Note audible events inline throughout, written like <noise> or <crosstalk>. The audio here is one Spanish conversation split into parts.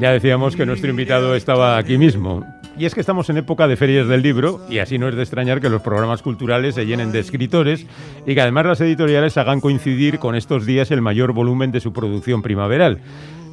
Ya decíamos que nuestro invitado estaba aquí mismo. Y es que estamos en época de ferias del libro y así no es de extrañar que los programas culturales se llenen de escritores y que además las editoriales hagan coincidir con estos días el mayor volumen de su producción primaveral.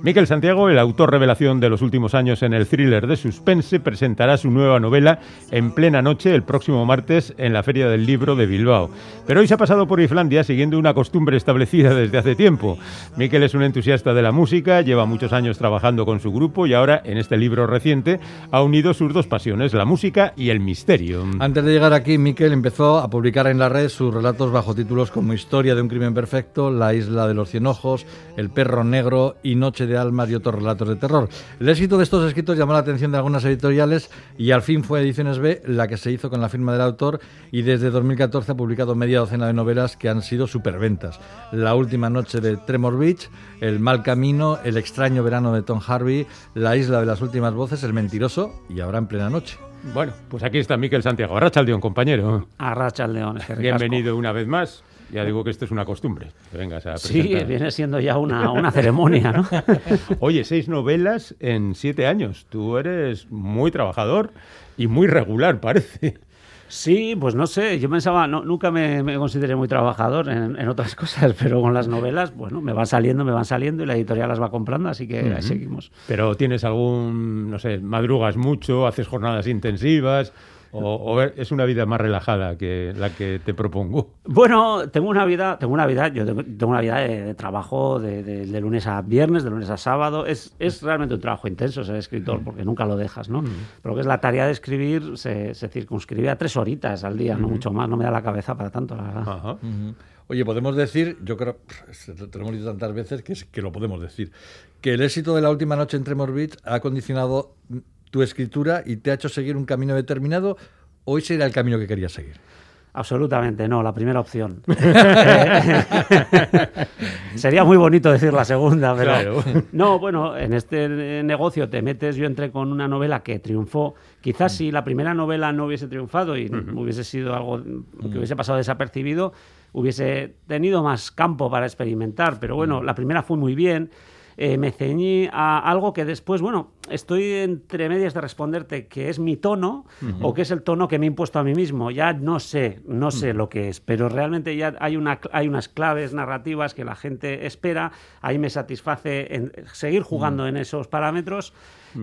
Miquel Santiago, el autor revelación de los últimos años en el thriller de suspense, presentará su nueva novela en plena noche el próximo martes en la Feria del Libro de Bilbao. Pero hoy se ha pasado por Islandia siguiendo una costumbre establecida desde hace tiempo. Miquel es un entusiasta de la música, lleva muchos años trabajando con su grupo y ahora, en este libro reciente, ha unido sus dos pasiones, la música y el misterio. Antes de llegar aquí, Miquel empezó a publicar en la red sus relatos bajo títulos como Historia de un crimen perfecto, La isla de los cien ojos, El perro negro y Noche de almas y otros relatos de terror. El éxito de estos escritos llamó la atención de algunas editoriales y al fin fue Ediciones B la que se hizo con la firma del autor y desde 2014 ha publicado media docena de novelas que han sido superventas. La última noche de Tremor Beach, El mal camino, El extraño verano de Tom Harvey, La isla de las últimas voces, El mentiroso y ahora en plena noche. Bueno, pues aquí está Miquel Santiago. Arrachaldeón, compañero. Arrachaldeón. Bienvenido una vez más. Ya digo que esto es una costumbre. sí, viene siendo ya una, una ceremonia, ¿no? <laughs> Oye, seis novelas en siete años. Tú eres muy trabajador y muy regular, parece. Sí, pues no sé, yo pensaba, no, nunca me, consideré muy trabajador en, otras <laughs> cosas, pero con las novelas, bueno, me van saliendo, me van saliendo y la editorial las va comprando, así que ahí seguimos. Pero tienes algún, no sé, madrugas mucho, haces jornadas intensivas. O, es una vida más relajada que la que te propongo? Bueno, tengo una vida, tengo una vida, yo tengo una vida de, trabajo de, lunes a viernes, de lunes a sábado. Es, es realmente un trabajo intenso ser escritor, porque nunca lo dejas, ¿no? Pero que es la tarea de escribir, se, circunscribe a tres horitas al día, no mucho más, no me da la cabeza para tanto, la verdad. Oye, podemos decir, yo creo, te lo hemos dicho tantas veces que, que lo podemos decir, que el éxito de la última noche en Tremor Beach ha condicionado tu escritura y te ha hecho seguir un camino determinado o ese era el camino que querías seguir? Absolutamente no, la primera opción. <laughs> <laughs> Sería muy bonito decir la segunda, pero no, bueno, en este negocio te metes, yo entré con una novela que triunfó, quizás si la primera novela no hubiese triunfado y hubiese sido algo que hubiese pasado desapercibido, hubiese tenido más campo para experimentar, pero bueno, la primera fue muy bien. Eh, me ceñí a algo que después, bueno, estoy entre medias de responderte que es mi tono o que es el tono que me he impuesto a mí mismo. Ya no sé, no sé lo que es, pero realmente ya hay, una, hay unas claves narrativas que la gente espera. Ahí me satisface en seguir jugando en esos parámetros.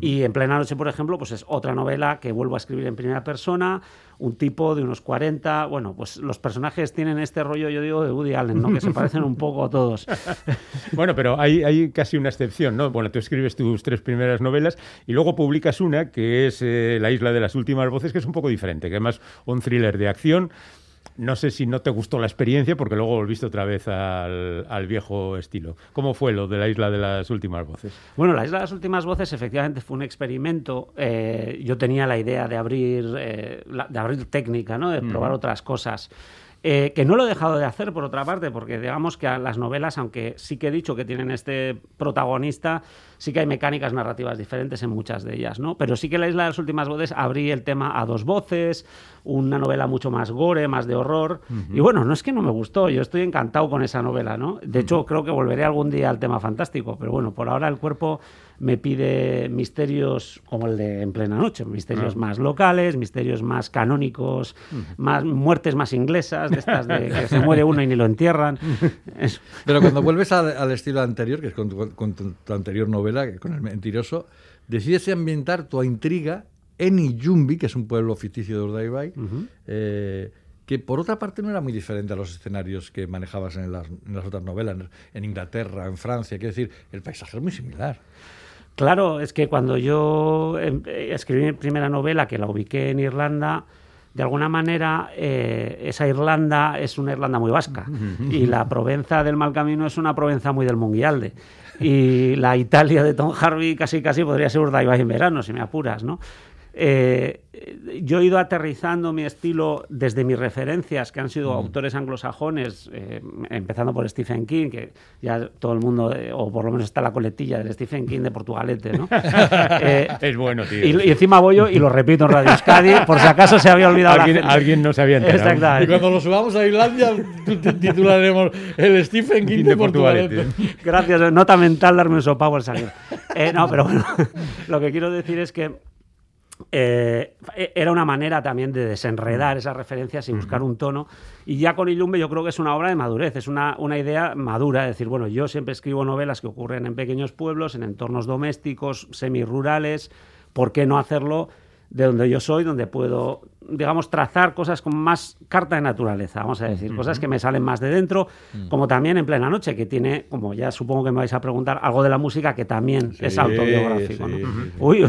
Y en plena noche, por ejemplo, pues es otra novela que vuelvo a escribir en primera persona, un tipo de unos 40. Bueno, pues los personajes tienen este rollo, yo digo, de Woody Allen, ¿no? que se parecen un poco a todos. <laughs> bueno, pero hay, hay casi una excepción, ¿no? Bueno, tú escribes tus tres primeras novelas y luego publicas una que es eh, La isla de las últimas voces, que es un poco diferente, que además un thriller de acción no sé si no te gustó la experiencia porque luego volviste otra vez al, viejo estilo. ¿Cómo fue lo de la isla de las últimas voces? Bueno, la isla de las últimas voces efectivamente fue un experimento. Eh, yo tenía la idea de abrir, eh, de abrir técnica, ¿no? de probar otras cosas. Eh, que no lo he dejado de hacer, por otra parte, porque digamos que las novelas, aunque sí que he dicho que tienen este protagonista, sí que hay mecánicas narrativas diferentes en muchas de ellas, ¿no? Pero sí que La Isla de las Últimas Voces abrí el tema a dos voces, una novela mucho más gore, más de horror. Y bueno, no es que no me gustó, yo estoy encantado con esa novela, ¿no? De hecho, creo que volveré algún día al tema fantástico, pero bueno, por ahora el cuerpo me pide misterios como el de En plena noche, misterios ah. más locales, misterios más canónicos, más muertes más inglesas, de estas de que se muere uno y ni lo entierran. <laughs> Pero cuando vuelves al estilo anterior, que es con tu, anterior novela, con El mentiroso, decides ambientar tu intriga en Iyumbi, que es un pueblo ficticio de Urdaibai, eh, que por otra parte no era muy diferente a los escenarios que manejabas en las, en las otras novelas, en Inglaterra, en Francia, quiero decir, el paisaje es muy similar. Claro, es que cuando yo em, eh, escribí mi primera novela, que la ubiqué en Irlanda, de alguna manera eh, esa Irlanda es una Irlanda muy vasca. Y la Provenza del Mal Camino es una Provenza muy del Munguialde y la Italia de Tom Harvey casi casi podría ser Urdaibai en verano, si me apuras, ¿no? Eh, yo he ido aterrizando mi estilo desde mis referencias, que han sido mm. autores anglosajones, eh, empezando por Stephen King, que ya todo el mundo, eh, o por lo menos está la coletilla del Stephen King de Portugalete, ¿no? <laughs> es bueno, tío. Y, encima voy yo y lo repito en Radio Euskadi, por si acaso se había olvidado ¿Alguien, alguien no se había enterado. Y cuando lo subamos a Islandia, <laughs> titularemos el Stephen King de, Portugalete. Gracias, nota mental darme un sopavo al salir. no, pero bueno, <laughs> lo que quiero decir es que eh, era una manera también de desenredar esas referencias y buscar un tono. Y ya con Ilumbe yo creo que es una obra de madurez, es una, una idea madura, es decir, bueno, yo siempre escribo novelas que ocurren en pequeños pueblos, en entornos domésticos, semirurales, ¿por qué no hacerlo de donde yo soy, donde puedo, digamos, trazar cosas con más carta de naturaleza, vamos a decir, cosas que me salen más de dentro, mm. como también en plena noche, que tiene, como ya supongo que me vais a preguntar, algo de la música que también es autobiográfico. Uy,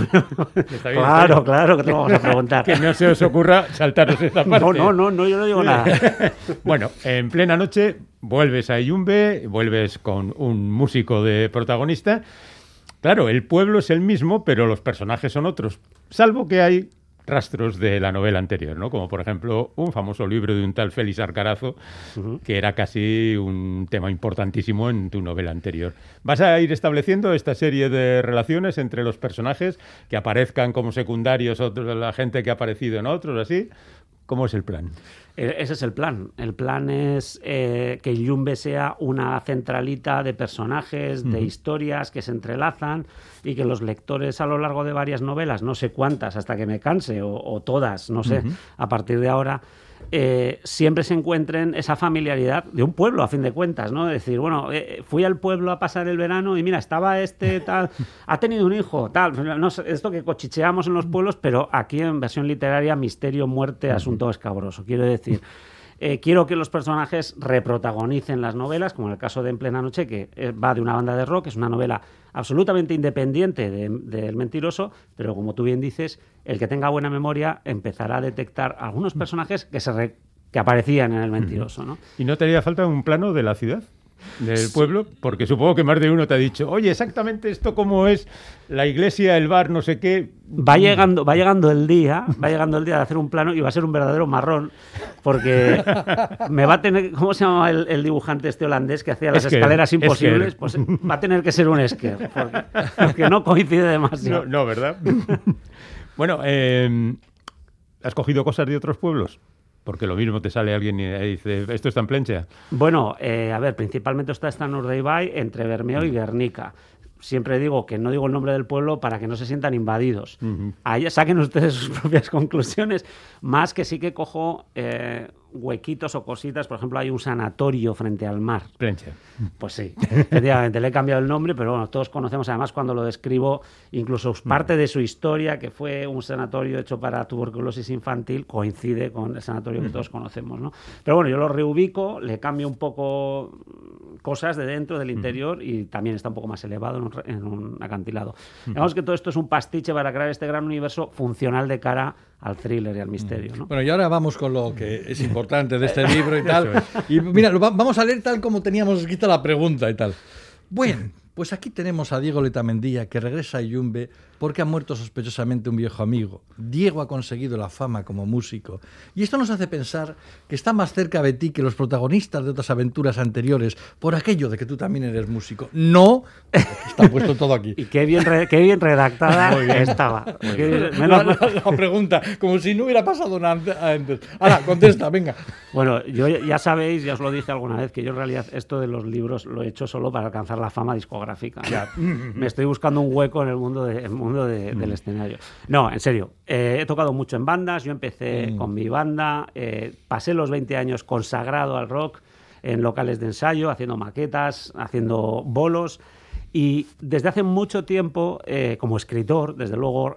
claro, claro que te vamos a <laughs> preguntar. que no se os ocurra saltaros esta parte. No, no, no, yo no digo <laughs> nada. bueno, en plena noche vuelves a Yumbe, vuelves con un músico de protagonista Claro, el pueblo es el mismo, pero los personajes son otros, salvo que hay rastros de la novela anterior, ¿no? Como por ejemplo un famoso libro de un tal Félix Arcarazo, que era casi un tema importantísimo en tu novela anterior. ¿Vas a ir estableciendo esta serie de relaciones entre los personajes que aparezcan como secundarios, otros, la gente que ha aparecido en otros, así? ¿Cómo es el plan? E, ese es el plan. El plan es eh, que Yumbe sea una centralita de personajes, de historias que se entrelazan y que los lectores a lo largo de varias novelas, no sé cuántas hasta que me canse, o, todas, no sé, a partir de ahora, eh, siempre se encuentren esa familiaridad de un pueblo, a fin de cuentas, ¿no? Decir, bueno, eh, fui al pueblo a pasar el verano y mira, estaba este tal, ha tenido un hijo, tal, no esto que cochicheamos en los pueblos, pero aquí en versión literaria, misterio, muerte, asunto escabroso. Quiero decir, eh, quiero que los personajes reprotagonicen las novelas, como en el caso de En plena noche, que va de una banda de rock, es una novela absolutamente independiente del mentiroso, pero como tú bien dices, el que tenga buena memoria empezará a detectar algunos personajes que, se que aparecían en el mentiroso. ¿no? ¿Y no te haría falta un plano de la ciudad? Del pueblo? Porque supongo que más de uno te ha dicho, oye, exactamente esto cómo es la iglesia, el bar, no sé qué. Va llegando, va llegando el día, va llegando el día de hacer un plano y va a ser un verdadero marrón, porque me va a tener, ¿cómo se llama el, dibujante este holandés que hacía las escaleras imposibles? Pues va a tener que ser un esquer, porque, no coincide demasiado. No, ¿verdad? <laughs> bueno, eh, ¿has cogido cosas de otros pueblos? Porque lo mismo te sale alguien y dice, ¿esto está en Plencha? Bueno, eh, a ver, principalmente está esta Nordeibai entre Bermeo y Guernica siempre digo que no digo el nombre del pueblo para que no se sientan invadidos. Ahí saquen ustedes sus <laughs> propias conclusiones, más que sí que cojo eh, huequitos o cositas. Por ejemplo, hay un sanatorio frente al mar. Plencha. Pues sí, efectivamente, le he cambiado el nombre, pero bueno, todos conocemos además cuando lo describo, incluso parte de su historia, que fue un sanatorio hecho para tuberculosis infantil, coincide con el sanatorio que todos conocemos, ¿no? Pero bueno, yo lo reubico, le cambio un poco cosas de dentro, del interior, y también está un poco más elevado en un, acantilado. Digamos que todo esto es un pastiche para crear este gran universo funcional de cara al thriller y al misterio. ¿no? Bueno, y ahora vamos con lo que es importante de este <laughs> libro y tal. Y mira, vamos a leer tal como teníamos escrita la pregunta y tal. Bueno, pues aquí tenemos a Diego Letamendía que regresa a Yumbe porque ha muerto sospechosamente un viejo amigo. Diego ha conseguido la fama como músico. Y esto nos hace pensar que está más cerca de ti que los protagonistas de otras aventuras anteriores por aquello de que tú también eres músico. No, está puesto todo aquí. <laughs> y qué bien, qué bien redactada estaba. la, pregunta, como si no hubiera pasado nada antes. Ahora, contesta, venga. Bueno, yo ya sabéis, ya os lo dije alguna vez, que yo en realidad esto de los libros lo he hecho solo para alcanzar la fama discográfica. Me estoy buscando un hueco en el mundo, de, mundo del mm. escenario. No, en serio, eh, he tocado mucho en bandas, yo empecé mm. con mi banda, eh, pasé los 20 años consagrado al rock en locales de ensayo, haciendo maquetas, haciendo bolos. Y desde hace mucho tiempo, eh, como escritor, desde luego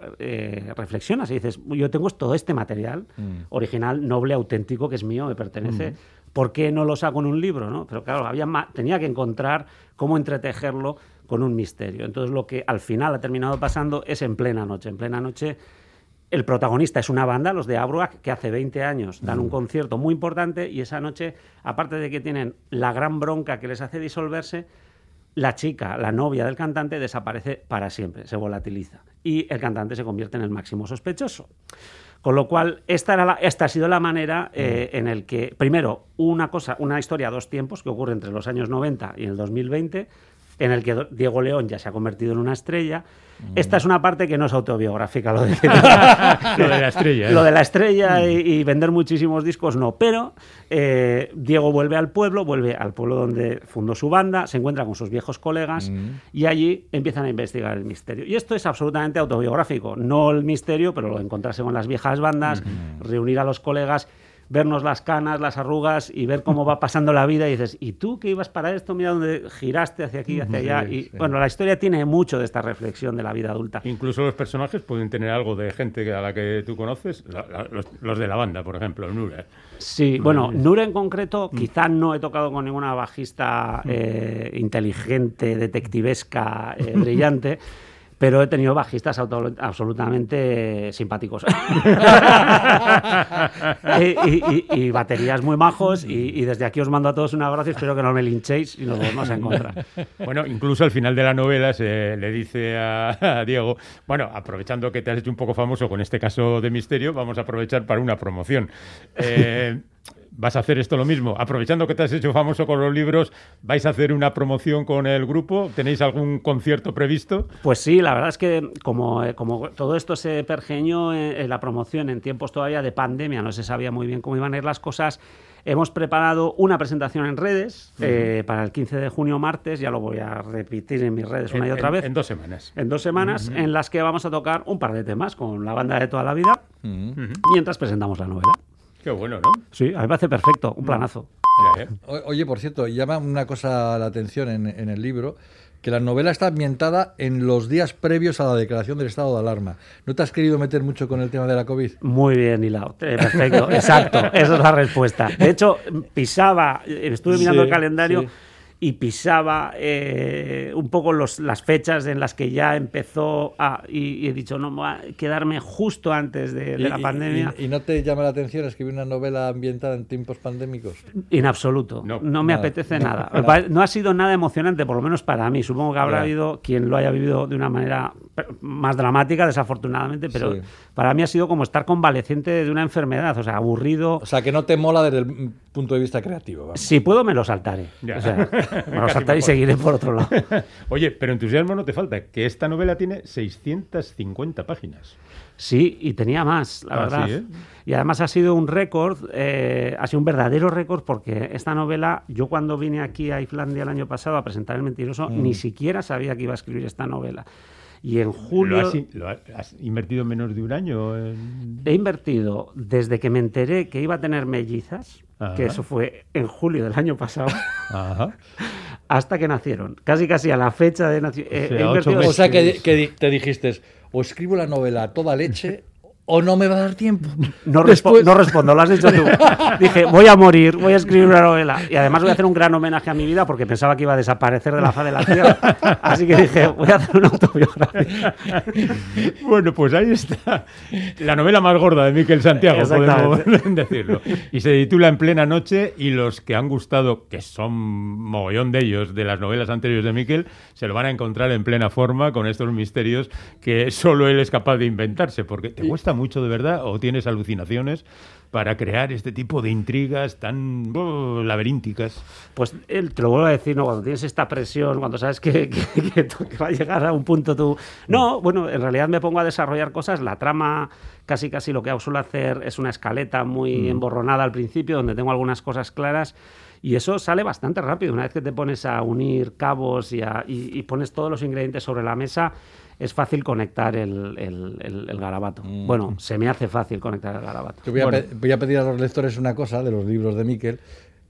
reflexionas y dices, yo tengo todo este material mm. original, noble, auténtico, que es mío, me pertenece. ¿Por qué no lo saco en un libro? ¿no? Pero claro, había tenía que encontrar cómo entretejerlo con un misterio. Entonces lo que al final ha terminado pasando es en plena noche. En plena noche el protagonista es una banda, los de Abruac, que hace 20 años dan un mm. concierto muy importante y esa noche, aparte de que tienen la gran bronca que les hace disolverse, la chica, la novia del cantante, desaparece para siempre, se volatiliza. Y el cantante se convierte en el máximo sospechoso. Con lo cual, esta, era esta ha sido la manera eh, en el que, primero, una cosa, una historia a dos tiempos que ocurre entre los años 90 y el 2020, en el que Diego León ya se ha convertido en una estrella. Esta es una parte que no es autobiográfica, lo de, <laughs> la estrella. ¿eh? Lo de la estrella y, vender muchísimos discos, no. Pero eh, Diego vuelve al pueblo, vuelve al pueblo donde fundó su banda, se encuentra con sus viejos colegas y allí empiezan a investigar el misterio. Y esto es absolutamente autobiográfico. No el misterio, pero lo de encontrarse con las viejas bandas, reunir a los colegas vernos las canas, las arrugas y ver cómo va pasando la vida y dices, ¿y tú que ibas para esto? Mira dónde giraste hacia aquí, hacia allá. y bueno, la historia tiene mucho de esta reflexión de la vida adulta. Incluso los personajes pueden tener algo de gente a la que tú conoces, los, de la banda, por ejemplo, Nura. Sí, bueno, Nura en concreto, mm. quizá no he tocado con ninguna bajista mm. eh, inteligente, detectivesca, eh, brillante <laughs> pero he tenido bajistas absolutamente simpáticos. <laughs> y, baterías muy majos y, desde aquí os mando a todos un abrazo, espero que no me linchéis y nos volvemos a encontrar. Bueno, incluso al final de la novela se le dice a, Diego, bueno, aprovechando que te has hecho un poco famoso con este caso de misterio, vamos a aprovechar para una promoción. Eh, ¿Vas a hacer esto lo mismo? Aprovechando que te has hecho famoso con los libros, ¿vais a hacer una promoción con el grupo? ¿Tenéis algún concierto previsto? Pues sí, la verdad es que como, eh, como todo esto se pergeñó en, la promoción en tiempos todavía de pandemia, no se sabía muy bien cómo iban a ir las cosas, hemos preparado una presentación en redes eh, para el 15 de junio, martes, ya lo voy a repetir en mis redes una y otra vez. En dos semanas. En dos semanas, en las que vamos a tocar un par de temas con la banda de toda la vida, mientras presentamos la novela. Qué bueno, ¿no? Sí, a mí me parece perfecto, un planazo. Oye, por cierto, llama una cosa la atención en, el libro, que la novela está ambientada en los días previos a la declaración del estado de alarma. ¿No te has querido meter mucho con el tema de la COVID? Muy bien, hilado. Eh, perfecto, exacto. Esa es la respuesta. De hecho, pisaba, estuve mirando el calendario y pisaba eh, un poco los, las fechas en las que ya empezó a, y, he dicho, no, voy a quedarme justo antes de, la pandemia. Y, no te llama la atención escribir una novela ambientada en tiempos pandémicos? En absoluto, no, me apetece <laughs> nada. No ha sido nada emocionante, por lo menos para mí. Supongo que habrá habido quien lo haya vivido de una manera más dramática, desafortunadamente, pero para mí ha sido como estar convaleciente de una enfermedad, o sea, aburrido. O sea, que no te mola desde el punto de vista creativo. Si puedo, me lo saltaré. O sea, <laughs> me lo saltaré y seguiré por otro lado. <laughs> Oye, pero entusiasmo no te falta, que esta novela tiene 650 páginas. Sí, y tenía más, la ah, verdad. ¿eh? Y además ha sido un récord, eh, ha sido un verdadero récord, porque esta novela, yo cuando vine aquí a Islandia el año pasado a presentar El Mentiroso, mm. ni siquiera sabía que iba a escribir esta novela. Y en julio... ¿Lo has, invertido en menos de un año? He invertido desde que me enteré que iba a tener mellizas, que eso fue en julio del año pasado, <laughs> hasta que nacieron. Casi casi a la fecha de nacimiento. O sea, que, que, te dijiste, o escribo la novela a toda leche o no me va a dar tiempo. <laughs> No, no respondo, lo has dicho tú. <laughs> Dije, voy a morir, voy a escribir una novela. Y además voy a hacer un gran homenaje a mi vida porque pensaba que iba a desaparecer de la faz de la tierra. <laughs> Así que dije, voy a hacer una autobiografía. Bueno, pues ahí está. La novela más gorda de Miquel Santiago, podemos decirlo. Y se titula En plena noche y los que han gustado, que son mogollón de ellos, de las novelas anteriores de Miquel, se lo van a encontrar en plena forma con estos misterios que solo él es capaz de inventarse, porque te cuesta mucho de verdad o tienes alucinaciones para crear este tipo de intrigas tan oh, laberínticas? Pues él, te lo vuelvo a decir, ¿no? cuando tienes esta presión, cuando sabes que, va a llegar a un punto tú... No, bueno, en realidad me pongo a desarrollar cosas, la trama casi casi lo que suelo hacer es una escaleta muy mm. emborronada al principio, donde tengo algunas cosas claras. Y eso sale bastante rápido. Una vez que te pones a unir cabos y, y pones todos los ingredientes sobre la mesa, es fácil conectar el, el, garabato. Mm. Bueno, se me hace fácil conectar el garabato. voy, a pedir a los lectores una cosa de los libros de Miquel.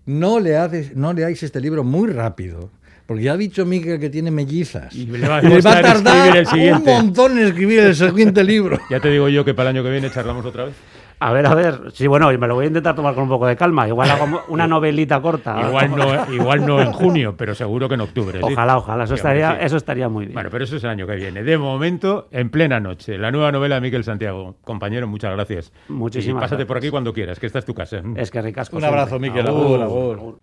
No le, haces, no leáis este libro muy rápido. Porque ya ha dicho Miquel que tiene mellizas. Y le va, a tardar un montón en escribir el siguiente <laughs> libro. Ya te digo yo que para el año que viene charlamos otra vez. A ver, a ver. Sí, bueno, me lo voy a intentar tomar con un poco de calma. Igual hago una <laughs> novelita corta. Igual no, <laughs> igual no en junio, pero seguro que en octubre. Ojalá, ojalá. Eso estaría, eso estaría muy bien. Bueno, pero eso es el año que viene. De momento, en plena noche, la nueva novela de Miquel Santiago. Compañero, muchas gracias. Muchísimas y pásate por aquí cuando quieras, que esta es tu casa. Es que ricasco. Un abrazo, Miquel. Agur, agur.